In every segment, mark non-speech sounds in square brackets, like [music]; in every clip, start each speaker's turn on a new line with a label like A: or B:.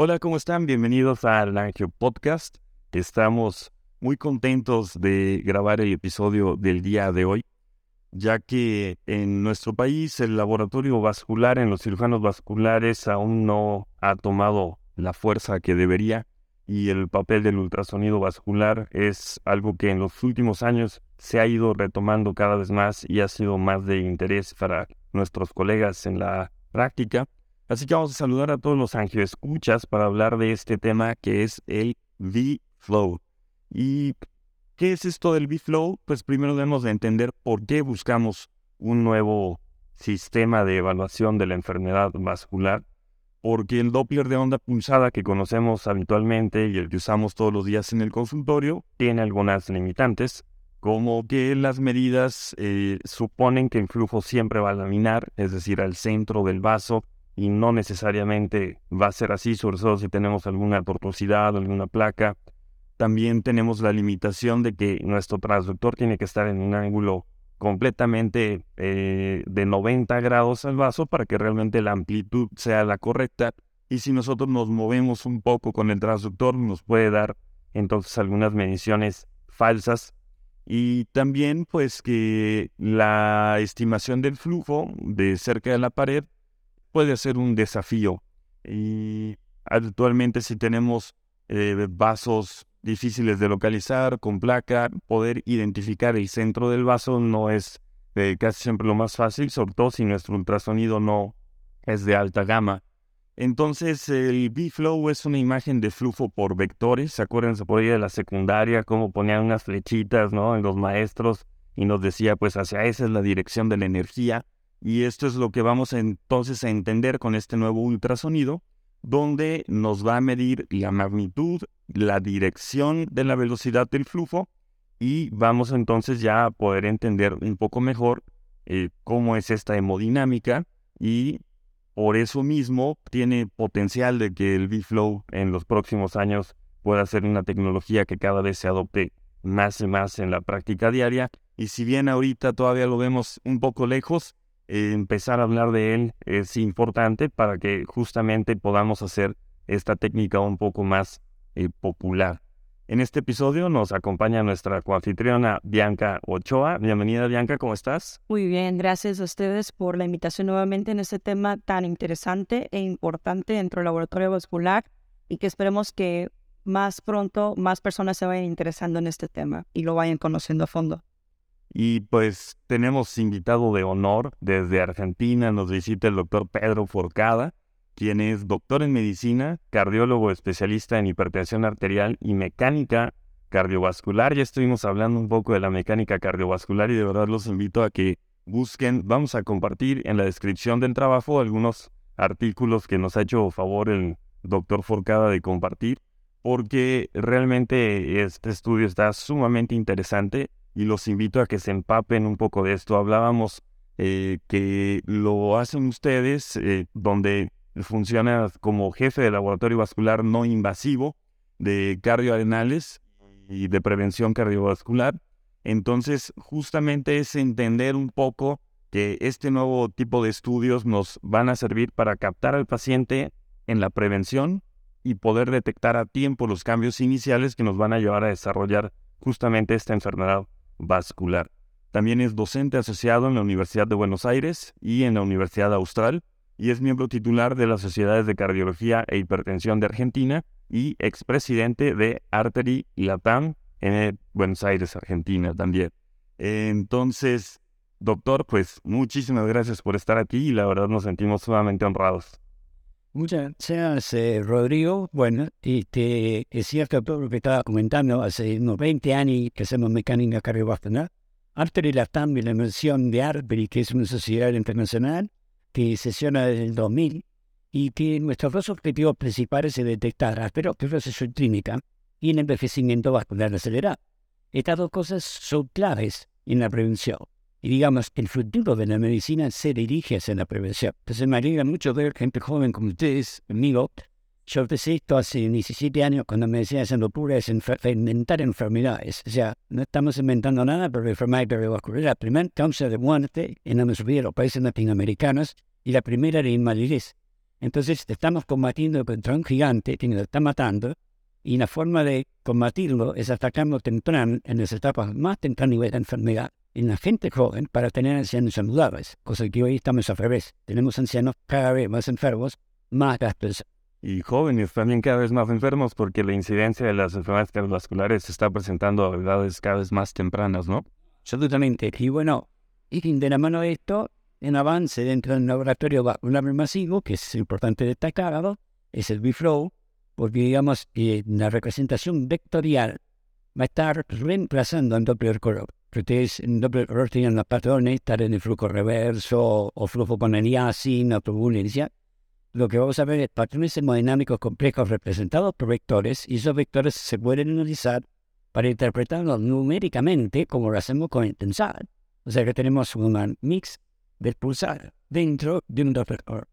A: Hola, ¿cómo están? Bienvenidos al Angio Podcast. Estamos muy contentos de grabar el episodio del día de hoy, ya que en nuestro país el laboratorio vascular en los cirujanos vasculares aún no ha tomado la fuerza que debería y el papel del ultrasonido vascular es algo que en los últimos años se ha ido retomando cada vez más y ha sido más de interés para nuestros colegas en la práctica. Así que vamos a saludar a todos los escuchas para hablar de este tema que es el V-Flow. ¿Y qué es esto del V-Flow? Pues primero debemos de entender por qué buscamos un nuevo sistema de evaluación de la enfermedad vascular. Porque el Doppler de onda pulsada que conocemos habitualmente y el que usamos todos los días en el consultorio tiene algunas limitantes, como que las medidas eh, suponen que el flujo siempre va a laminar, es decir, al centro del vaso, y no necesariamente va a ser así, sobre todo si tenemos alguna tortuosidad alguna placa. También tenemos la limitación de que nuestro transductor tiene que estar en un ángulo completamente eh, de 90 grados al vaso para que realmente la amplitud sea la correcta. Y si nosotros nos movemos un poco con el transductor, nos puede dar entonces algunas mediciones falsas. Y también pues que la estimación del flujo de cerca de la pared puede ser un desafío. Y actualmente si tenemos eh, vasos difíciles de localizar con placa, poder identificar el centro del vaso no es eh, casi siempre lo más fácil, sobre todo si nuestro ultrasonido no es de alta gama. Entonces el B-Flow es una imagen de flujo por vectores. Acuérdense por ahí de la secundaria, cómo ponían unas flechitas ¿no? en los maestros y nos decía pues hacia esa es la dirección de la energía. Y esto es lo que vamos entonces a entender con este nuevo ultrasonido, donde nos va a medir la magnitud, la dirección de la velocidad del flujo y vamos entonces ya a poder entender un poco mejor eh, cómo es esta hemodinámica y por eso mismo tiene potencial de que el V-Flow en los próximos años pueda ser una tecnología que cada vez se adopte más y más en la práctica diaria. Y si bien ahorita todavía lo vemos un poco lejos, empezar a hablar de él es importante para que justamente podamos hacer esta técnica un poco más eh, popular. En este episodio nos acompaña nuestra coanfitriona Bianca Ochoa. Bienvenida Bianca, ¿cómo estás?
B: Muy bien, gracias a ustedes por la invitación nuevamente en este tema tan interesante e importante dentro del laboratorio vascular y que esperemos que más pronto más personas se vayan interesando en este tema y lo vayan conociendo a fondo.
A: Y pues tenemos invitado de honor desde Argentina, nos visita el doctor Pedro Forcada, quien es doctor en medicina, cardiólogo especialista en hipertensión arterial y mecánica cardiovascular. Ya estuvimos hablando un poco de la mecánica cardiovascular y de verdad los invito a que busquen, vamos a compartir en la descripción del trabajo algunos artículos que nos ha hecho favor el doctor Forcada de compartir, porque realmente este estudio está sumamente interesante y los invito a que se empapen un poco de esto. Hablábamos eh, que lo hacen ustedes, eh, donde funciona como jefe de laboratorio vascular no invasivo de cardioarenales y de prevención cardiovascular. Entonces, justamente es entender un poco que este nuevo tipo de estudios nos van a servir para captar al paciente en la prevención y poder detectar a tiempo los cambios iniciales que nos van a llevar a desarrollar justamente esta enfermedad vascular. También es docente asociado en la Universidad de Buenos Aires y en la Universidad Austral y es miembro titular de las Sociedades de Cardiología e Hipertensión de Argentina y expresidente de Artery Latam en Buenos Aires, Argentina también. Entonces, doctor, pues muchísimas gracias por estar aquí y la verdad nos sentimos sumamente honrados.
C: Muchas gracias, eh, Rodrigo. Bueno, este, es cierto todo lo que estaba comentando. Hace unos 20 años que hacemos mecánica cardiovascular. Artery Latam y la mención de Artery, que es una sociedad internacional que sesiona desde el 2000 y que nuestros dos objetivos principales es detectar aterosclerosis clínica y el envejecimiento vascular acelerado. Estas dos cosas son claves en la prevención y digamos, el futuro de la medicina se dirige hacia la prevención. Entonces me alegra mucho ver gente joven como ustedes, conmigo. Yo empecé esto hace 17 años cuando me decían haciendo pura es inventar enfermedades. O sea, no estamos inventando nada, pero la enfermedad cardiovascular la primera causa de muerte en la mayoría de los países latinoamericanos y la primera era invalidez. Entonces estamos combatiendo contra un gigante que nos está matando y la forma de combatirlo es atacarlo temprano, en las etapas más tempranas de la enfermedad, en la gente joven, para tener ancianos saludables, cosa que hoy estamos al revés. Tenemos ancianos cada vez más enfermos, más gastos.
A: Y jóvenes también cada vez más enfermos porque la incidencia de las enfermedades cardiovasculares se está presentando a edades cada vez más tempranas, ¿no?
C: Absolutamente. Y bueno, y de la mano de esto, en avance dentro del laboratorio vascular masivo, que es importante destacar, es el BIFLOW, porque digamos que la representación vectorial va a estar reemplazando al Doppler color. Ustedes en Doppler color tienen los patrones, estar en el flujo reverso o flujo con aliasing o turbulencia. Lo que vamos a ver es patrones hemodinámicos complejos representados por vectores y esos vectores se pueden analizar para interpretarlos numéricamente como lo hacemos con el tensor. O sea que tenemos un mix del pulsar dentro de un Doppler color.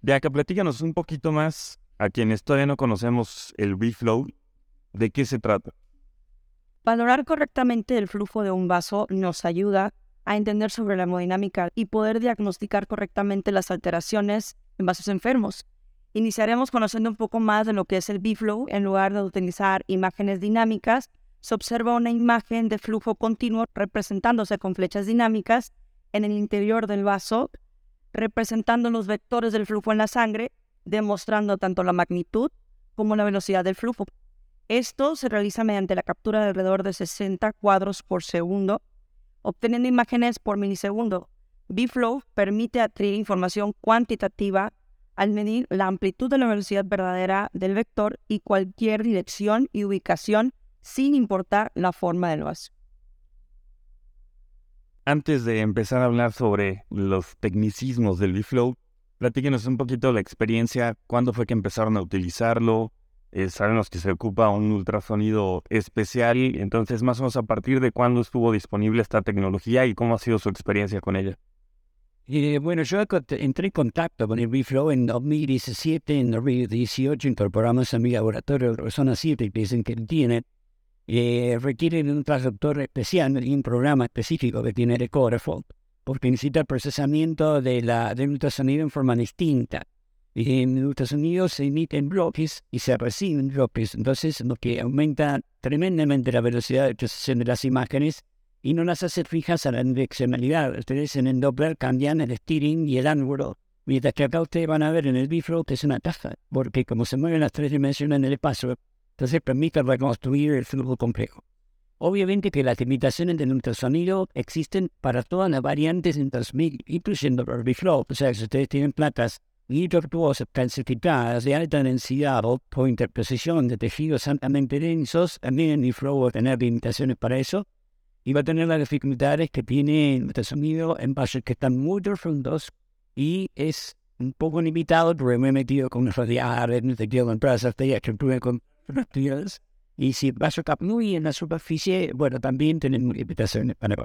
A: De acá platícanos un poquito más a quienes todavía no conocemos el B-Flow, ¿de qué se trata?
B: Valorar correctamente el flujo de un vaso nos ayuda a entender sobre la hemodinámica y poder diagnosticar correctamente las alteraciones en vasos enfermos. Iniciaremos conociendo un poco más de lo que es el B-Flow. En lugar de utilizar imágenes dinámicas, se observa una imagen de flujo continuo representándose con flechas dinámicas en el interior del vaso, representando los vectores del flujo en la sangre demostrando tanto la magnitud como la velocidad del flujo. Esto se realiza mediante la captura de alrededor de 60 cuadros por segundo, obteniendo imágenes por milisegundo. B-Flow permite adquirir información cuantitativa al medir la amplitud de la velocidad verdadera del vector y cualquier dirección y ubicación sin importar la forma del vaso.
A: Antes de empezar a hablar sobre los tecnicismos del B-Flow, Platíquenos un poquito la experiencia, cuándo fue que empezaron a utilizarlo. Eh, sabemos que se ocupa un ultrasonido especial, entonces más o menos a partir de cuándo estuvo disponible esta tecnología y cómo ha sido su experiencia con ella.
C: Eh, bueno, yo entré en contacto con el Reflow en 2017, en 2018 incorporamos a mi laboratorio de Zona 7 que dicen que tiene. Eh, requieren un traductor especial y un programa específico que tiene el Corefold porque necesita el procesamiento de la, del ultrasonido en forma distinta. Y en el ultrasonido se emiten bloques y se reciben bloques, entonces lo que aumenta tremendamente la velocidad de procesión de las imágenes y no las hace fijas a la direccionalidad. Ustedes en el Doppler cambian el steering y el ángulo, mientras que acá ustedes van a ver en el bifrost que es una taja, porque como se mueven las tres dimensiones en el espacio, entonces permite reconstruir el flujo complejo. Obviamente que las limitaciones del ultrasonido existen para todas las variantes en transmit, incluyendo el reflow. O sea, si ustedes tienen placas tortuosas calcificadas de alta densidad o por interposición de tejidos altamente densos, también el flow va a tener limitaciones para eso y va a tener las dificultades que tiene el ultrasonido en vasos que están muy profundos y es un poco limitado porque me he metido con radiares, me he metido con plazas, que con y si vaso está muy en la superficie, bueno, también tenemos limitaciones para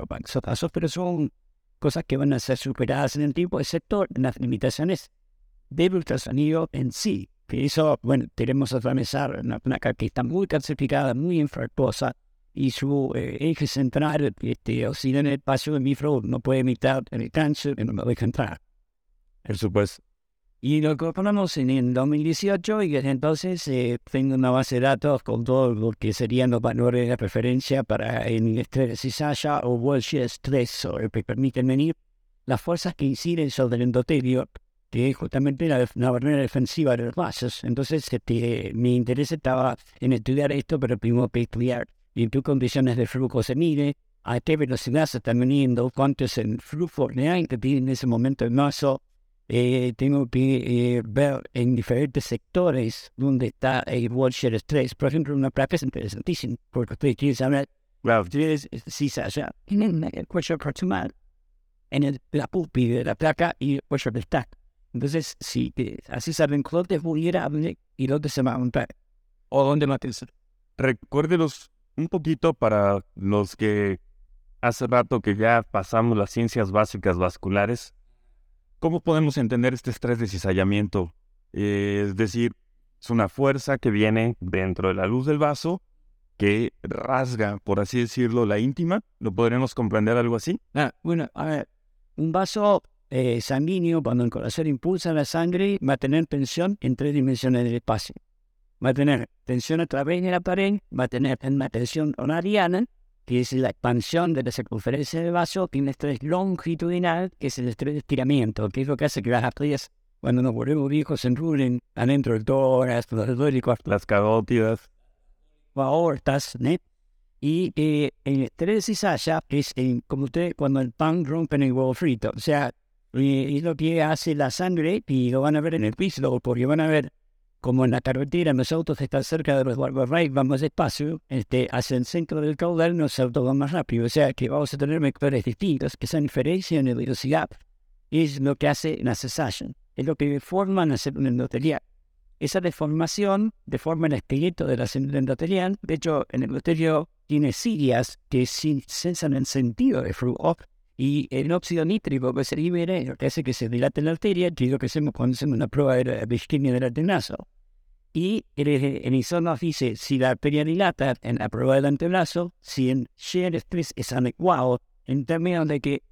C: casos, pero son cosas que van a ser superadas en el tiempo, excepto las limitaciones del ultrasonido en sí. Que eso, bueno, tenemos que atravesar una placa que está muy calcificada, muy infractuosa, y su eh, eje central este, oscila en el espacio de micro, no puede evitar el cáncer no lo deja entrar.
A: Por supuesto.
C: Y lo incorporamos en el 2018 y desde entonces eh, tengo una base de datos con todo lo que serían los valores de referencia para el estrés de cizalla o Walsh estrés, que permiten medir las fuerzas que inciden sobre el endotelio, que es justamente la, barrera defensiva de los vasos. Entonces este, mi interés estaba en estudiar esto, pero primero que estudiar en qué condiciones de flujo se mide, a qué velocidad se está midiendo, cuánto es el flujo real que tiene en ese momento el vaso, eh, tengo que eh, ver en diferentes sectores donde está el Share Stress. Por ejemplo, una es interesantísima, porque ustedes quieren saber,
A: claro.
C: ustedes si se allá en el cuello proximal, en el, la pupi de la placa y el cuello del stack. Entonces, si así saben dónde vulnerable y dónde se va a montar, o dónde matarse.
A: Recuérdenos un poquito para los que hace rato que ya pasamos las ciencias básicas vasculares, ¿Cómo podemos entender este estrés de cizallamiento? Eh, es decir, es una fuerza que viene dentro de la luz del vaso que rasga, por así decirlo, la íntima. ¿Lo podremos comprender algo así?
C: Ah, bueno, a ver, un vaso eh, sanguíneo, cuando el corazón impulsa la sangre, va a tener tensión en tres dimensiones del espacio. Va a tener tensión a través de la pared, va a tener una tensión que es la expansión de la circunferencia del vaso, y un estrés longitudinal, que es el estrés de estiramiento, que es lo que hace que las arterias, cuando nos volvemos viejos, se enrulen adentro del tórax, los dólicos,
A: Las carótidas.
C: o aortas, ¿no? Y eh, el estrés de cizalla es eh, como usted cuando el pan rompe en el huevo frito. O sea, eh, es lo que hace la sangre y lo van a ver en el piso, porque van a ver como en la carretera los autos están cerca de los guardarrayos, van más despacio, este, hacia el centro del caudal los autos van más rápido. O sea que vamos a tener vectores distintos, que esa diferencia en la velocidad es lo que hace la cesación, es lo que deforma la célula endotelial. Esa deformación deforma el esqueleto de la célula endotelial. De hecho, el endotelio tiene cilias que sensan el sentido de flujo y el óxido nítrico que se libera lo que hace que se dilate la arteria, que es lo que hacemos cuando hacemos una prueba de, isquemia del antebrazo. Y el, el ISO nos dice si la arteria dilata en la prueba del antebrazo, si el shear stress es adecuado, en términos de que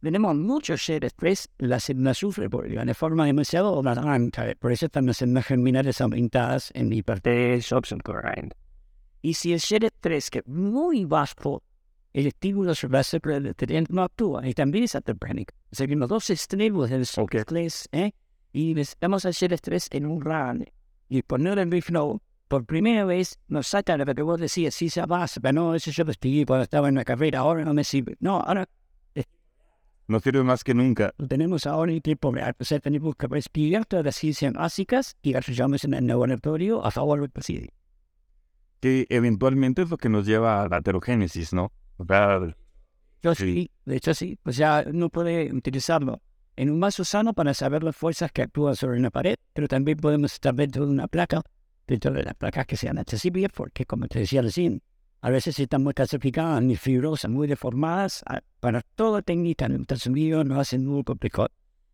C: tenemos mucho shear stress, la célula sufre porque de forma demasiado naranja, por eso están las células germinales aumentadas en hipertensión. Y si el shear stress que es muy bajo, el estímulo endotelial no actúa y también es atopénico. O sea los dos extremos del
A: Ok.
C: estrés, ¿eh? y necesitamos hacer estrés en un rango. Y poner el flow por primera vez nos saca lo que vos decías, sí se base, pero no, eso yo lo estudié cuando estaba en la carrera, ahora no me sirve. No, ahora
A: No sirve más que nunca.
C: lo tenemos ahora en tiempo real. O sea, tenemos que respirar todas las ciencias básicas y desarrollamos en el laboratorio a favor del paciente.
A: Que eventualmente es lo que nos lleva a la heterogénesis, ¿no?
C: Yo
A: Sí.
C: sí, de hecho sí. O sea, uno puede utilizarlo en un vaso sano para saber las fuerzas que actúan sobre una pared, pero también podemos estar dentro de una placa, dentro de las placas que sean accesibles, porque como te decía recién, a veces están muy calcificadas, muy fibrosas, muy deformadas. Para toda técnica en ultrasonido nos hacen muy complicado,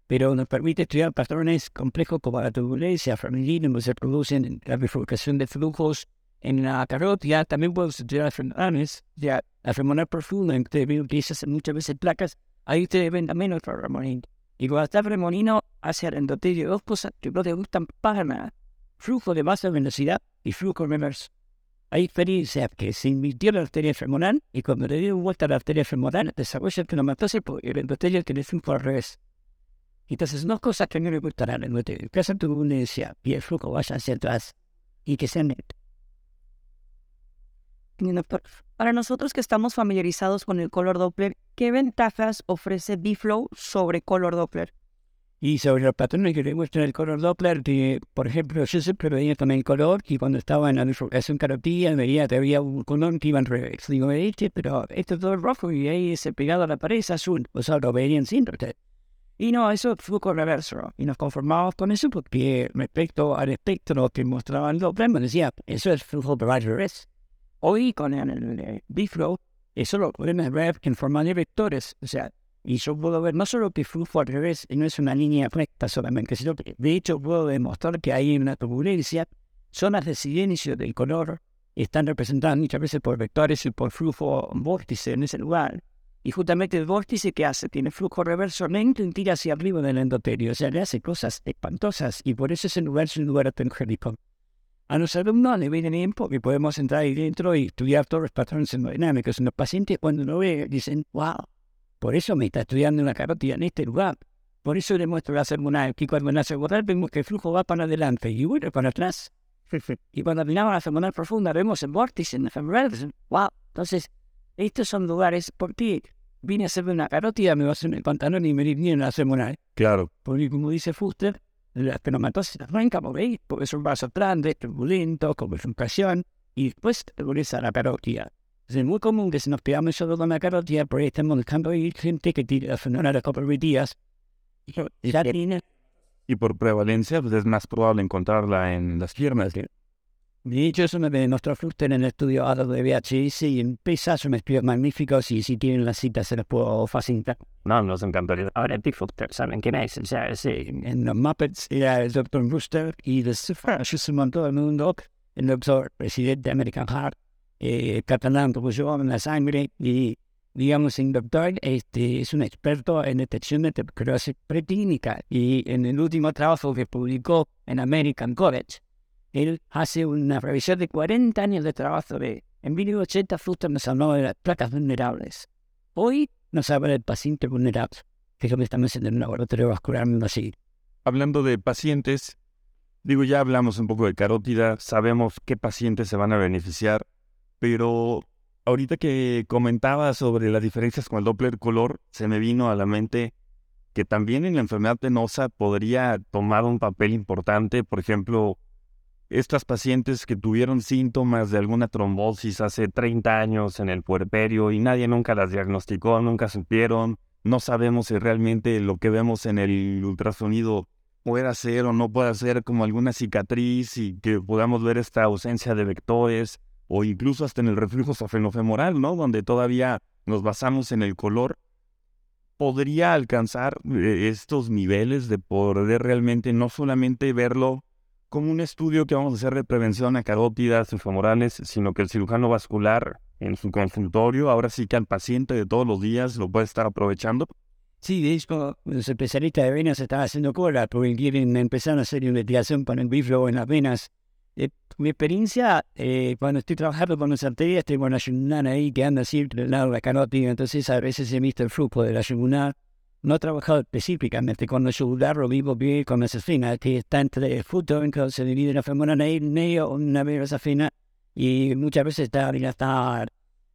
C: pero nos permite estudiar patrones complejos como la turbulencia femenina, donde se producen en la bifurcación de flujos en la carótida. También podemos estudiar femoranes, ya la femoral profunda, en que utilizas muchas veces placas, ahí ustedes ven también otro remolino. Y cuando está remolino hacia el endotelio, dos cosas que no te gustan para nada. Flujo de baja velocidad y flujo reverso. Hay experiencias que se invirtió la arteria femoral y cuando le dio vuelta a la arteria femoral desarrolla cromatosis porque el endotelio tiene flujo al revés. Entonces, dos cosas que no le gustan al endotelio, que esa turbulencia y el flujo vaya hacia atrás y que sea neto.
B: Para nosotros que estamos familiarizados con el color Doppler, ¿qué ventajas ofrece B-Flow sobre color Doppler?
C: Y sobre los patrones que le muestran el color Doppler, que, por ejemplo, yo siempre veía también el color y cuando estaba en la bifurcación carotida veía que había un color que iba en revés. Digo, este, pero esto es todo rojo y ahí ese pegado a la pared es azul. O sea, lo veían sin usted. Y no, eso fue con reverso. Y nos conformamos con eso porque respecto al espectro que mostraba el Doppler, me decía, eso es flujo de revés. Hoy con el, el, el B-Flow, eso lo podemos ver en forma de vectores. O sea, y yo puedo ver no solo que flujo al revés y no es una línea recta solamente, sino que de hecho puedo demostrar que hay una turbulencia. Zonas de silencio del color están representadas muchas veces por vectores y por flujo vórtice en ese lugar. Y justamente el vórtice que hace, tiene flujo reverso lento y tira hacia arriba del endotelio. O sea, le hace cosas espantosas y por eso ese lugar es un lugar heterogénico. A los alumnos le viene bien porque podemos entrar ahí dentro y estudiar todos los patrones hemodinámicos. Los pacientes cuando lo ven dicen, wow, por eso me está estudiando una carótida en este lugar. Por eso le muestro la hormonal, que cuando en la vemos que el flujo va para adelante y vuelve para atrás. [laughs] Y cuando miramos la hormonal profunda vemos el vórtice en la femoral. dicen, Wow, entonces estos son lugares, ¿por qué vine a hacerme una carótida, me va a hacer el pantalón y me viene la hormonal?
A: claro.
C: Porque como dice Fuster, la espermatosis arranca por ahí, porque es un vaso grande, turbulento, con bifurcación, y después regresa la carótida. Es muy común que si nos pegamos solo con la carótida, por ahí estamos buscando ahí gente que tiene la fenómeno de coprovitías. Y ya
A: Y por prevalencia, pues es más probable encontrarla en las piernas.
C: De hecho, eso me demostró Fuster en el estudio ADO de VHS y en PESA son estudios magníficos y si tienen las citas se las puedo facilitar.
A: No, nos encantaría.
C: Ahora Big Fuster, ¿saben quién es? O sea, sí, en los Muppets era el Dr. Brewster y después se montó el mundo el doctor presidente de American Heart, eh, catalán como yo en la sangre y digamos, el doctor este, es un experto en detección de tuberculosis preclínica y en el último trabajo que publicó en American College, él hace una revisión de 40 años de trabajo de en 1980 Fuster nos habló de las placas vulnerables. Hoy nos habla del paciente vulnerable, que es lo que estamos en un laboratorio vascular así.
A: Hablando de pacientes, digo, ya hablamos un poco de carótida, sabemos qué pacientes se van a beneficiar, pero ahorita que comentaba sobre las diferencias con el Doppler color, se me vino a la mente que también en la enfermedad penosa podría tomar un papel importante, por ejemplo, estas pacientes que tuvieron síntomas de alguna trombosis hace 30 años en el puerperio y nadie nunca las diagnosticó, nunca supieron, no sabemos si realmente lo que vemos en el ultrasonido puede ser o no puede ser como alguna cicatriz y que podamos ver esta ausencia de vectores o incluso hasta en el reflujo safenofemoral, ¿no? Donde todavía nos basamos en el color, podría alcanzar eh, estos niveles de poder realmente no solamente verlo como un estudio que vamos a hacer de prevención a carótidas inframorales, sino que el cirujano vascular en su consultorio, ahora sí que al paciente de todos los días lo puede estar aprovechando.
C: Sí, de hecho, los especialistas de venas están haciendo cola porque quieren empezar a hacer investigación con el biflo en las venas. Eh, mi experiencia, eh, cuando estoy trabajando con las arterias, tengo una yugular ahí que anda siempre al lado de la carótida, entonces a veces he visto el flujo de la yugular no he trabajado específicamente. Con el yugular, lo vivo bien con esa fina, que está entre el fruto, se divide la femoral en medio, una vez fina, y muchas veces está hasta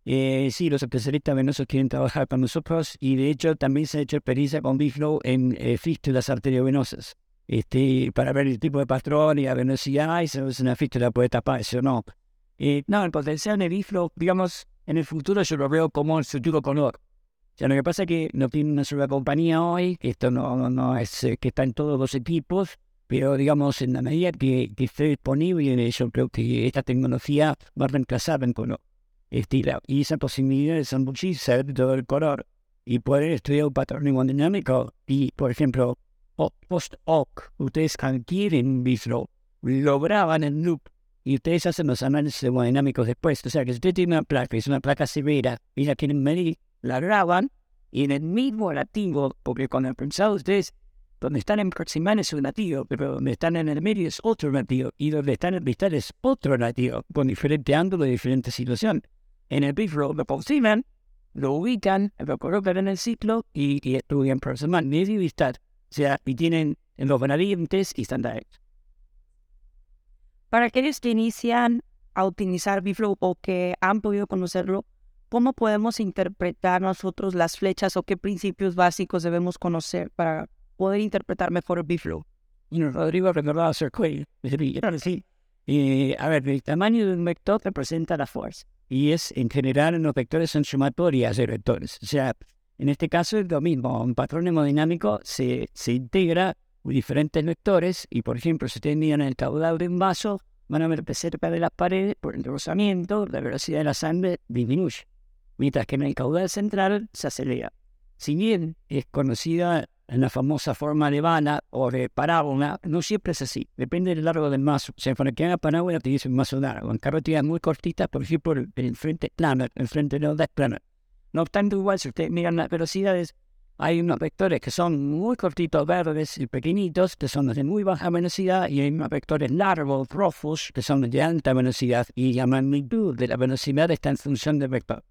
C: eh, sí, los especialistas venosos quieren trabajar con nosotros y de hecho también se ha hecho experiencia con Biflow en eh, fístulas arteriovenosas. Este, para ver el tipo de patrón y la venosidad y si una fístula puede tapar eso o no. Eh, no, el potencial de Biflow, digamos, en el futuro yo lo veo como el futuro color sea, lo que pasa es que no tiene una sola compañía hoy, que esto no, no es eh, que está en todos los equipos, pero digamos, en la medida que, esté disponible, yo creo que esta tecnología va a reemplazar en color. Estilo. Y esa posibilidad son muchísimas de todo el color y poder estudiar un patrón hemodinámico y, por ejemplo, post-hoc, ustedes adquieren Biflow, lo graban en loop y ustedes hacen los análisis hemodinámicos después. O sea, que si usted tiene una placa, es una placa severa, y la quieren medir, la graban y en el mismo lativo, porque el pensado ustedes, donde están en proximal es un latido, pero donde están en el medio es otro latido, y donde están en distal es otro latido, con diferente ángulo y diferente situación. En el bifro lo aproximan, lo ubican, lo colocan en el ciclo y, y estudian proximal, medio y. O sea, y tienen los variantes y estándares.
B: Para aquellos que inician a utilizar Biflow o que han podido conocerlo, ¿cómo podemos interpretar nosotros las flechas o qué principios básicos debemos conocer para poder interpretar mejor el biflow?
C: Rodrigo recordaba ser sí. Y, a ver, el tamaño de un vector representa la fuerza y es en general en los vectores son sumatorias de vectores. O sea, en este caso es lo mismo, un patrón hemodinámico se, se integra diferentes vectores y, por ejemplo, si ustedes miran el caudal de un vaso, van a ver que cerca de las paredes, por el rozamiento, la velocidad de la sangre disminuye mientras que en el caudal central se acelera. Si bien es conocida en la famosa forma de bala o de parábola, no siempre es así. Depende del largo del mazo. O sea, para que haga parábola te dice un mazo largo. En carreteras muy cortitas, por ejemplo, el, frente plano, el frente no es plano. No obstante, igual, si ustedes miran las velocidades, hay unos vectores que son muy cortitos, verdes y pequeñitos, que son de muy baja velocidad, y hay unos vectores largos, rojos, que son de alta velocidad, y la magnitud de la velocidad está en función del vector.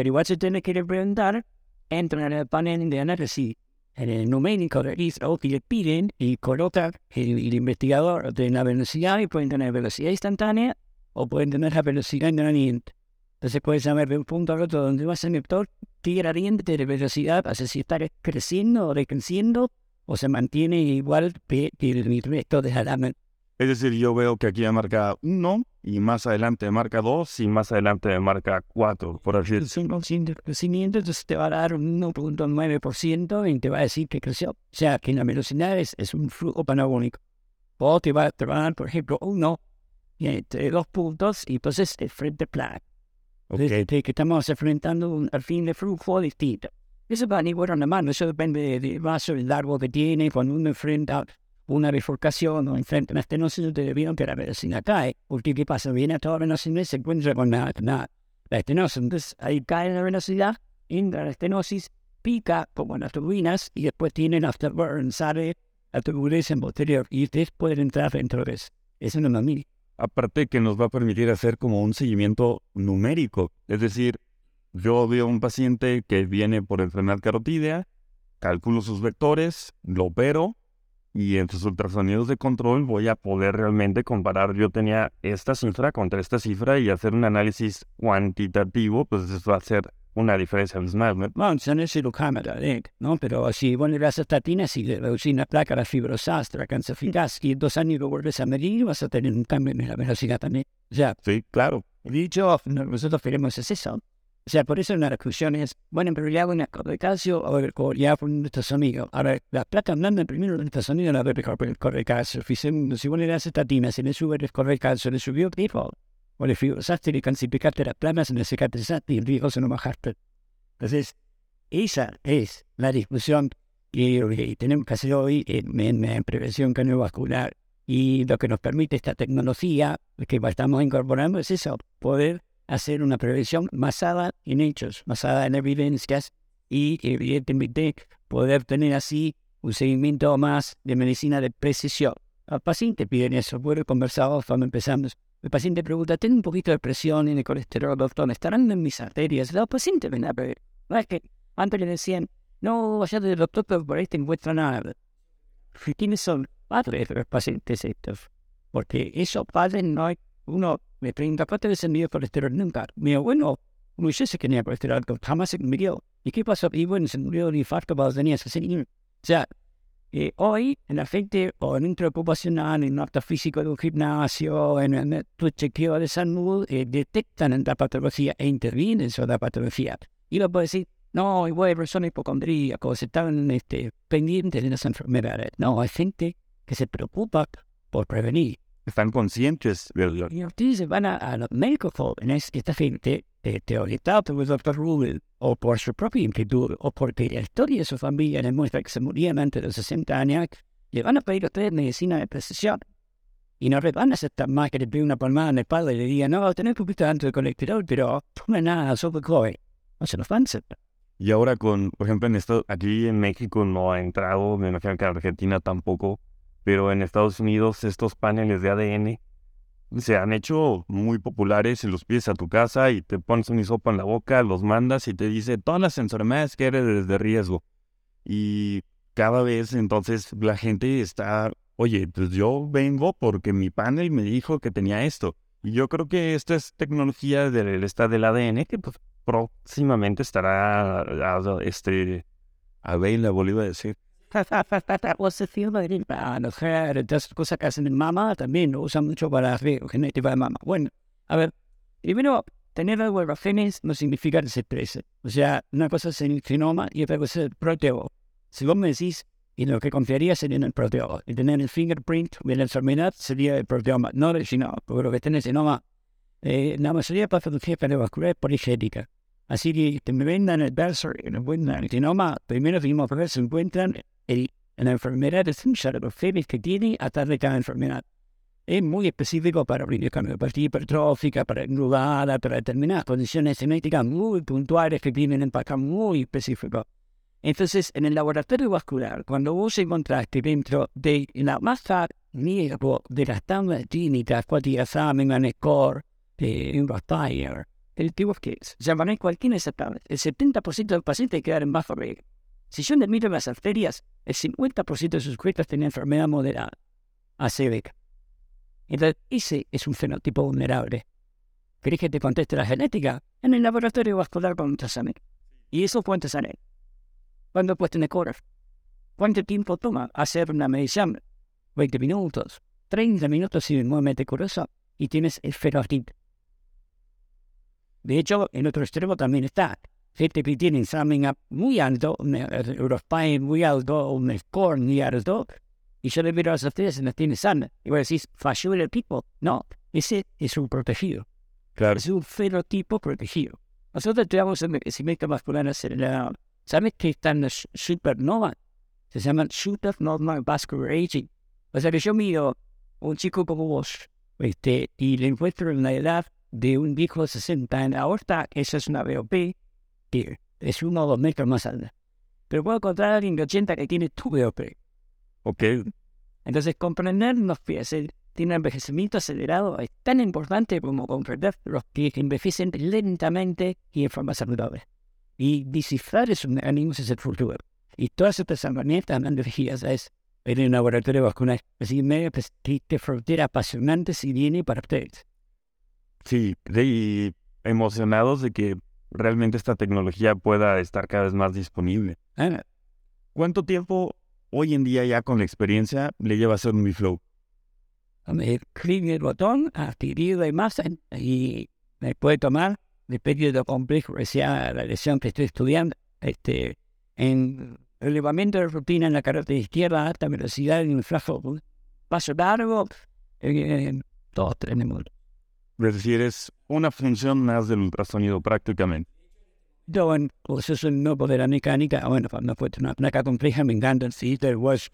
C: Pero igual si tiene que preguntar, entran en el panel de análisis en el numérico de ISO y le piden y colocan el, investigador de la velocidad y pueden tener velocidad instantánea o pueden tener la velocidad gradiente. Entonces puedes saber de un punto a otro donde va el vector gradiente de velocidad, hace si está creciendo o decreciendo o se mantiene igual que el resto de la
A: Es decir, yo veo que aquí ya marca 1 y más adelante marca 2 y más adelante marca 4, por así decirlo.
C: Sin crecimiento, entonces te va a dar un 1.9% y te va a decir que creció. O sea, que la velocidad es, un flujo panagónico. O te va, a dar, por ejemplo, 1 entre dos puntos y entonces el frente plano. Okay. que estamos enfrentando un, fin de flujo distinto. Eso va a nivel en la mano, eso depende del vaso, el largo que tiene, cuando uno enfrenta una bifurcación o enfrente una estenosis, ustedes vieron que la velocidad cae. Porque ¿qué pasa? Viene a toda velocidad y se encuentra con la, la, la estenosis. Entonces ahí cae la velocidad entra la estenosis, pica como en las turbinas y después tienen afterburn, sale la turbulencia posterior y ustedes pueden entrar dentro de eso. Es una mamilla.
A: Aparte que nos va a permitir hacer como un seguimiento numérico. Es decir, yo veo un paciente que viene por enfermedad carotídea, calculo sus vectores, lo opero y en sus ultrasonidos de control voy a poder realmente comparar. Yo tenía esta cifra contra esta cifra y hacer un análisis cuantitativo, pues eso va a ser una diferencia abismal. ¿no?
C: Bueno, cámara, ¿eh? ¿no? Pero si le das estatinas y le reducís la placa, la fibrosas, la calcificás y en dos años lo vuelves a medir, vas a tener un cambio en la velocidad también. O sea,
A: Sí, claro.
C: dicho, nosotros queremos es eso. O sea, por eso una discusión es, bueno, pero le hago una calcio o le hago un ultrasonido. Ahora, la placa blanda primero el ultrasonido la ve mejor por el corre calcio. Si, se- si vos le das estatinas y le sube el corre calcio, le subió tipo, o le fibrosaste y le calcificaste las planas, le cicatrizaste y el riesgo se lo bajaste. Entonces, esa es la discusión que, que tenemos que hacer hoy en, en- en prevención cardiovascular. Y lo que nos permite esta tecnología que estamos incorporando es eso, poder hacer una prevención basada en hechos, basada en evidencias y evidentemente poder tener así un seguimiento más de medicina de precisión. Al paciente piden eso, bueno, conversamos cuando empezamos. El paciente pregunta, tengo un poquito de presión y de colesterol, doctor, ¿estarán en mis arterias? Los pacientes ven a ver. No es que antes le decían, no, vaya del doctor, pero por ahí te encuentra nada. ¿Quiénes son padres de los pacientes estos? Porque esos padres no hay, uno ¿cuántas veces me dio colesterol? Nunca. Mi abuelo, yo sé que tenía colesterol, alto, jamás se murió. ¿Y qué pasó? Y bueno, se murió de infarto cuando tenía 60 años. O sea, eh, hoy en la gente o en un ocupacional, en un acto físico de un gimnasio, en un tu chequeo de salud, eh, detectan la patología e intervienen sobre la patología. Y lo puede decir, no, igual son hipocondríacos, están este, pendientes de las enfermedades. No, hay gente que se preocupa por prevenir.
A: Están conscientes lo
C: Y ustedes van a, a los médicos jóvenes, esta gente eh, te orientada por el doctor Rubin, o por su propia inquietud, o porque la historia de su familia demuestra que se morían antes de los 60 años, le van a pedir a ustedes medicina de precisión. Y no le van a aceptar más que le pida una palmada en el espalda y le digan, no, tenés un poquito tanto de colesterol, pero toma nada, sobre joven. No se los van a aceptar.
A: Y ahora con, por ejemplo, en esto, aquí en México no ha entrado, me imagino que en Argentina tampoco, pero en Estados Unidos estos paneles de ADN se han hecho muy populares y los pides a tu casa y te pones un hisopo en la boca, los mandas y te dice todas las enfermedades que eres de riesgo. Y cada vez entonces la gente está, oye, pues yo vengo porque mi panel me dijo que tenía esto. Y yo creo que esta es tecnología del, esta del ADN que pues próximamente estará a- este, available, iba a decir.
C: A [laughs] todas las cosas que hacen en mamá también lo usan mucho para la genética de mamá. Bueno, a ver, primero, tener algo de no significa que se exprese. O sea, una cosa es el genoma y otra cosa es el proteo. Si vos me decís, y lo que confiaría sería en el proteo, y tener el fingerprint de la enfermedad sería el proteoma, no el genoma, porque lo que tiene el genoma, eh, la mayoría de patologías cardiovasculares es poligénica. Así que que me vendan el verso y me vendan el genoma, primero tenemos que ver si encuentran el, la enfermedad de los genes que tiene atrás de cada enfermedad. Es muy específico para cardiopatía hipertrófica, para engrudada, para determinadas condiciones genéticas muy puntuales que tienen un impacto muy específico. Entonces, en el laboratorio vascular, cuando vos encontraste dentro de la masa negro de las tablas clínicas, cualquier examen, score, de Eurospire, el tipo que es, llamaré cualquiera de esas tablas, el 70% del paciente queda en bajo riesgo. Si yo miro las arterias, el 50% de sus cuentas tienen enfermedad moderada, ACV. Entonces, ese es un fenotipo vulnerable. ¿Querés que te conteste la genética? En el laboratorio vascular con ultrasonido. ¿Y eso cuánto sale? ¿Cuándo puedes tener cobrar? ¿Cuánto tiempo toma hacer una medición? 20 minutos, 30 minutos si muy meticuloso y tienes el fenotipo. De hecho, en otro extremo también está. Gente que tiene examen muy alto, un Eurospine muy alto, un score muy alto, y yo le miro a las arterias y las tiene sanas. Y vos decís, falló el tipo. No, ese es un protegido.
A: Claro.
C: Es un fenotipo protegido. Nosotros tenemos envejecimiento vascular acelerado. ¿Sabes qué están las supernovas? Se llaman supernova vascular aging. O sea que yo miro un chico como vos este, y le encuentro en la edad de un viejo de 60 en la aorta, esa es una BOP, que es uno o dos metros más alta. Pero puedo encontrar a alguien de 80 que tiene tubeopre.
A: Ok.
C: Entonces, comprender los pies, el, tiene envejecimiento acelerado, es tan importante como comprender los que envejecen lentamente y en forma saludable. Y descifrar esos mecanismos es el futuro. Y todas estas herramientas energías es en el laboratorio vascular. Así medio pues, de frontera apasionante si viene para ustedes.
A: Sí, y emocionados de que realmente esta tecnología pueda estar cada vez más disponible. ¿Cuánto tiempo hoy en día ya con la experiencia le lleva a hacer un flow?
C: me clic el botón, adquirir la imagen y me puede tomar, depende de lo complejo que sea la lesión que estoy estudiando, este, en elevamiento de rutina en la carretera izquierda, alta velocidad, en un flajo, paso largo, en dos, tres minutos.
A: Es decir, es una función más del ultrasonido prácticamente.
C: Yo, bueno, pues no de la mecánica, bueno, cuando fue una placa compleja me encantan, sí, there was,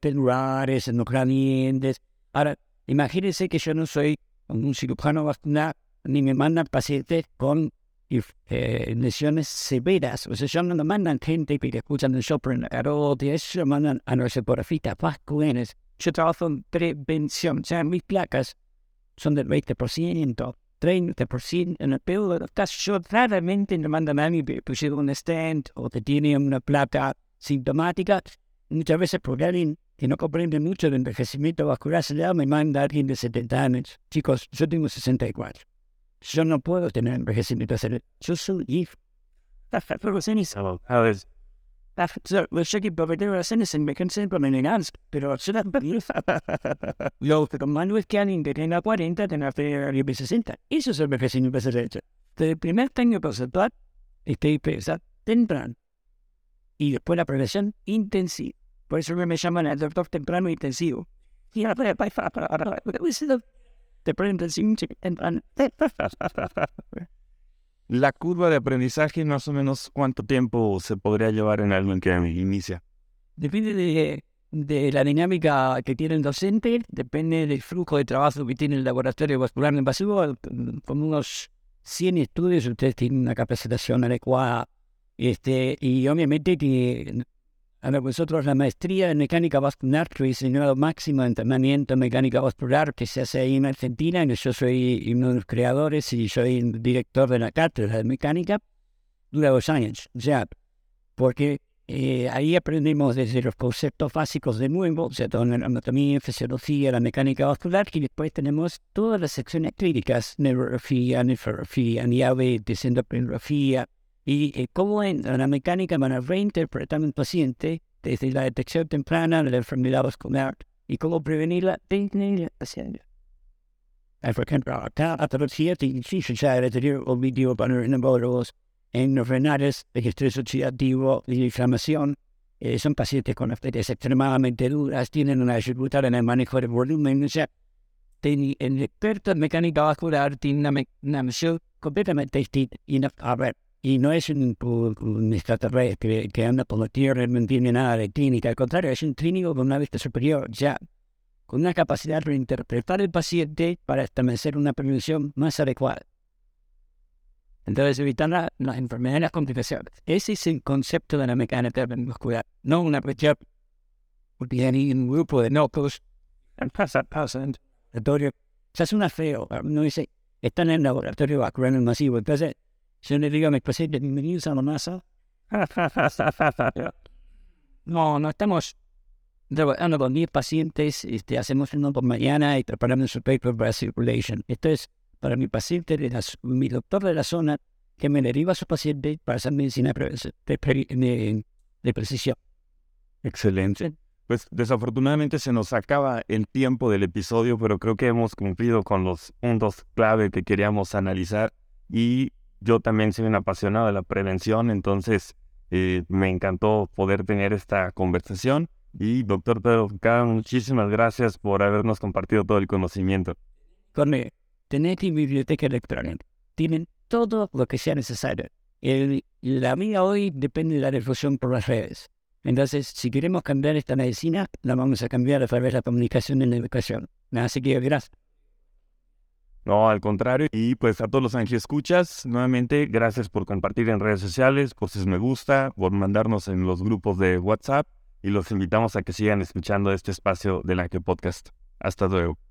C: celulares, no calientes, Ahora, imagínense que yo no soy un cirujano vascular ni me mandan pacientes con eh, lesiones severas. O sea, yo no me mandan gente que escuchan el show en la carota, eso mandan a los ecografistas vasculares. Yo trabajo en prevención, o sea, mis placas son del 20%, 30%. En el peor de los casos, yo raramente me mandan a mí pusieron un stent o que tiene una placa sintomática. Muchas veces porque alguien que no comprende mucho del envejecimiento vascular cerebral me manda a alguien de 70 años. Chicos, yo tengo 64. Yo no puedo tener envejecimiento cerebral. Yo soy hijo. [laughs]
A: A ver,
C: Yo [laughs] que para tener relaciones en envejecer por meneganza, pero no Lo que malo es que alguien que tenga 40 tenga que 60. Eso es envejecimiento cerebral. Desde el primer año conceptual, estoy pensando temprano. Y después la [laughs] prevención intensiva. Por eso me llaman el doctor temprano intensivo.
A: La curva de aprendizaje, más o menos, ¿cuánto tiempo se podría llevar en alguien que inicia?
C: Depende de, de la dinámica que tiene el docente, depende del flujo de trabajo que tiene el laboratorio vascular invasivo. Con unos 100 estudios, ustedes tienen una capacitación adecuada. Este, y obviamente que a nosotros la maestría en mecánica vascular, que es el máximo entrenamiento en mecánica vascular que se hace ahí en Argentina, y yo soy uno de los creadores y soy director de la cátedra de mecánica, dura dos años. Sea, porque eh, ahí aprendemos desde los conceptos básicos de nuevo, o sea, toda la anatomía, fisiología, la mecánica vascular, y después tenemos todas las secciones clínicas, neurología, nefrología, diabetes, endocrinología, y eh, cómo en la mecánica van a reinterpretar un paciente desde la detección temprana de la enfermedad vascular y cómo prevenirla desde el paciente. Por ejemplo, acá a patología ya el tener un video para los en renales, el estrés oxidativo y la inflamación. Eh, son pacientes con arterias extremadamente duras, tienen una dificultad en el manejo del volumen. O sea, el experto en mecánica vascular tiene una, una misión completamente distinta. Y a ver, y no es un, un extraterrestre que, anda por la Tierra y no entiende nada de clínica. Al contrario, es un clínico con una vista superior, ya con una capacidad de reinterpretar el paciente para establecer una prevención más adecuada. Entonces, evitar las enfermedades las complicaciones. Ese es el concepto de la mecánica muscular, no una cuestión porque hay un grupo de locos pasa, pasa, laboratorio. Se hace una feo, no dice, están en el laboratorio vascular masivo, entonces yo le digo a mis pacientes, bienvenidos a la NASA. [laughs] no, no estamos trabajando con 10 pacientes, este, hacemos uno por mañana y preparamos un paper para circulation. Esto es para mi paciente, de mi doctor de la zona, que me deriva a su paciente para hacer medicina de, de precisión.
A: Excelente. Pues desafortunadamente se nos acaba el tiempo del episodio, pero creo que hemos cumplido con los puntos clave que queríamos analizar y yo también soy un apasionado de la prevención, entonces eh, me encantó poder tener esta conversación. Y doctor Pedro muchísimas gracias por habernos compartido todo el conocimiento.
C: Corne, tenés mi biblioteca electrónica. Tienen todo lo que sea necesario. la mía hoy depende de la difusión por las redes. Entonces, si queremos cambiar esta medicina, la vamos a cambiar a través de la comunicación y la educación. Así que gracias.
A: No, al contrario. Y pues a todos los Ángel Escuchas, nuevamente, gracias por compartir en redes sociales, por sus me gusta, por mandarnos en los grupos de WhatsApp y los invitamos a que sigan escuchando este espacio del Ángel Podcast. Hasta luego.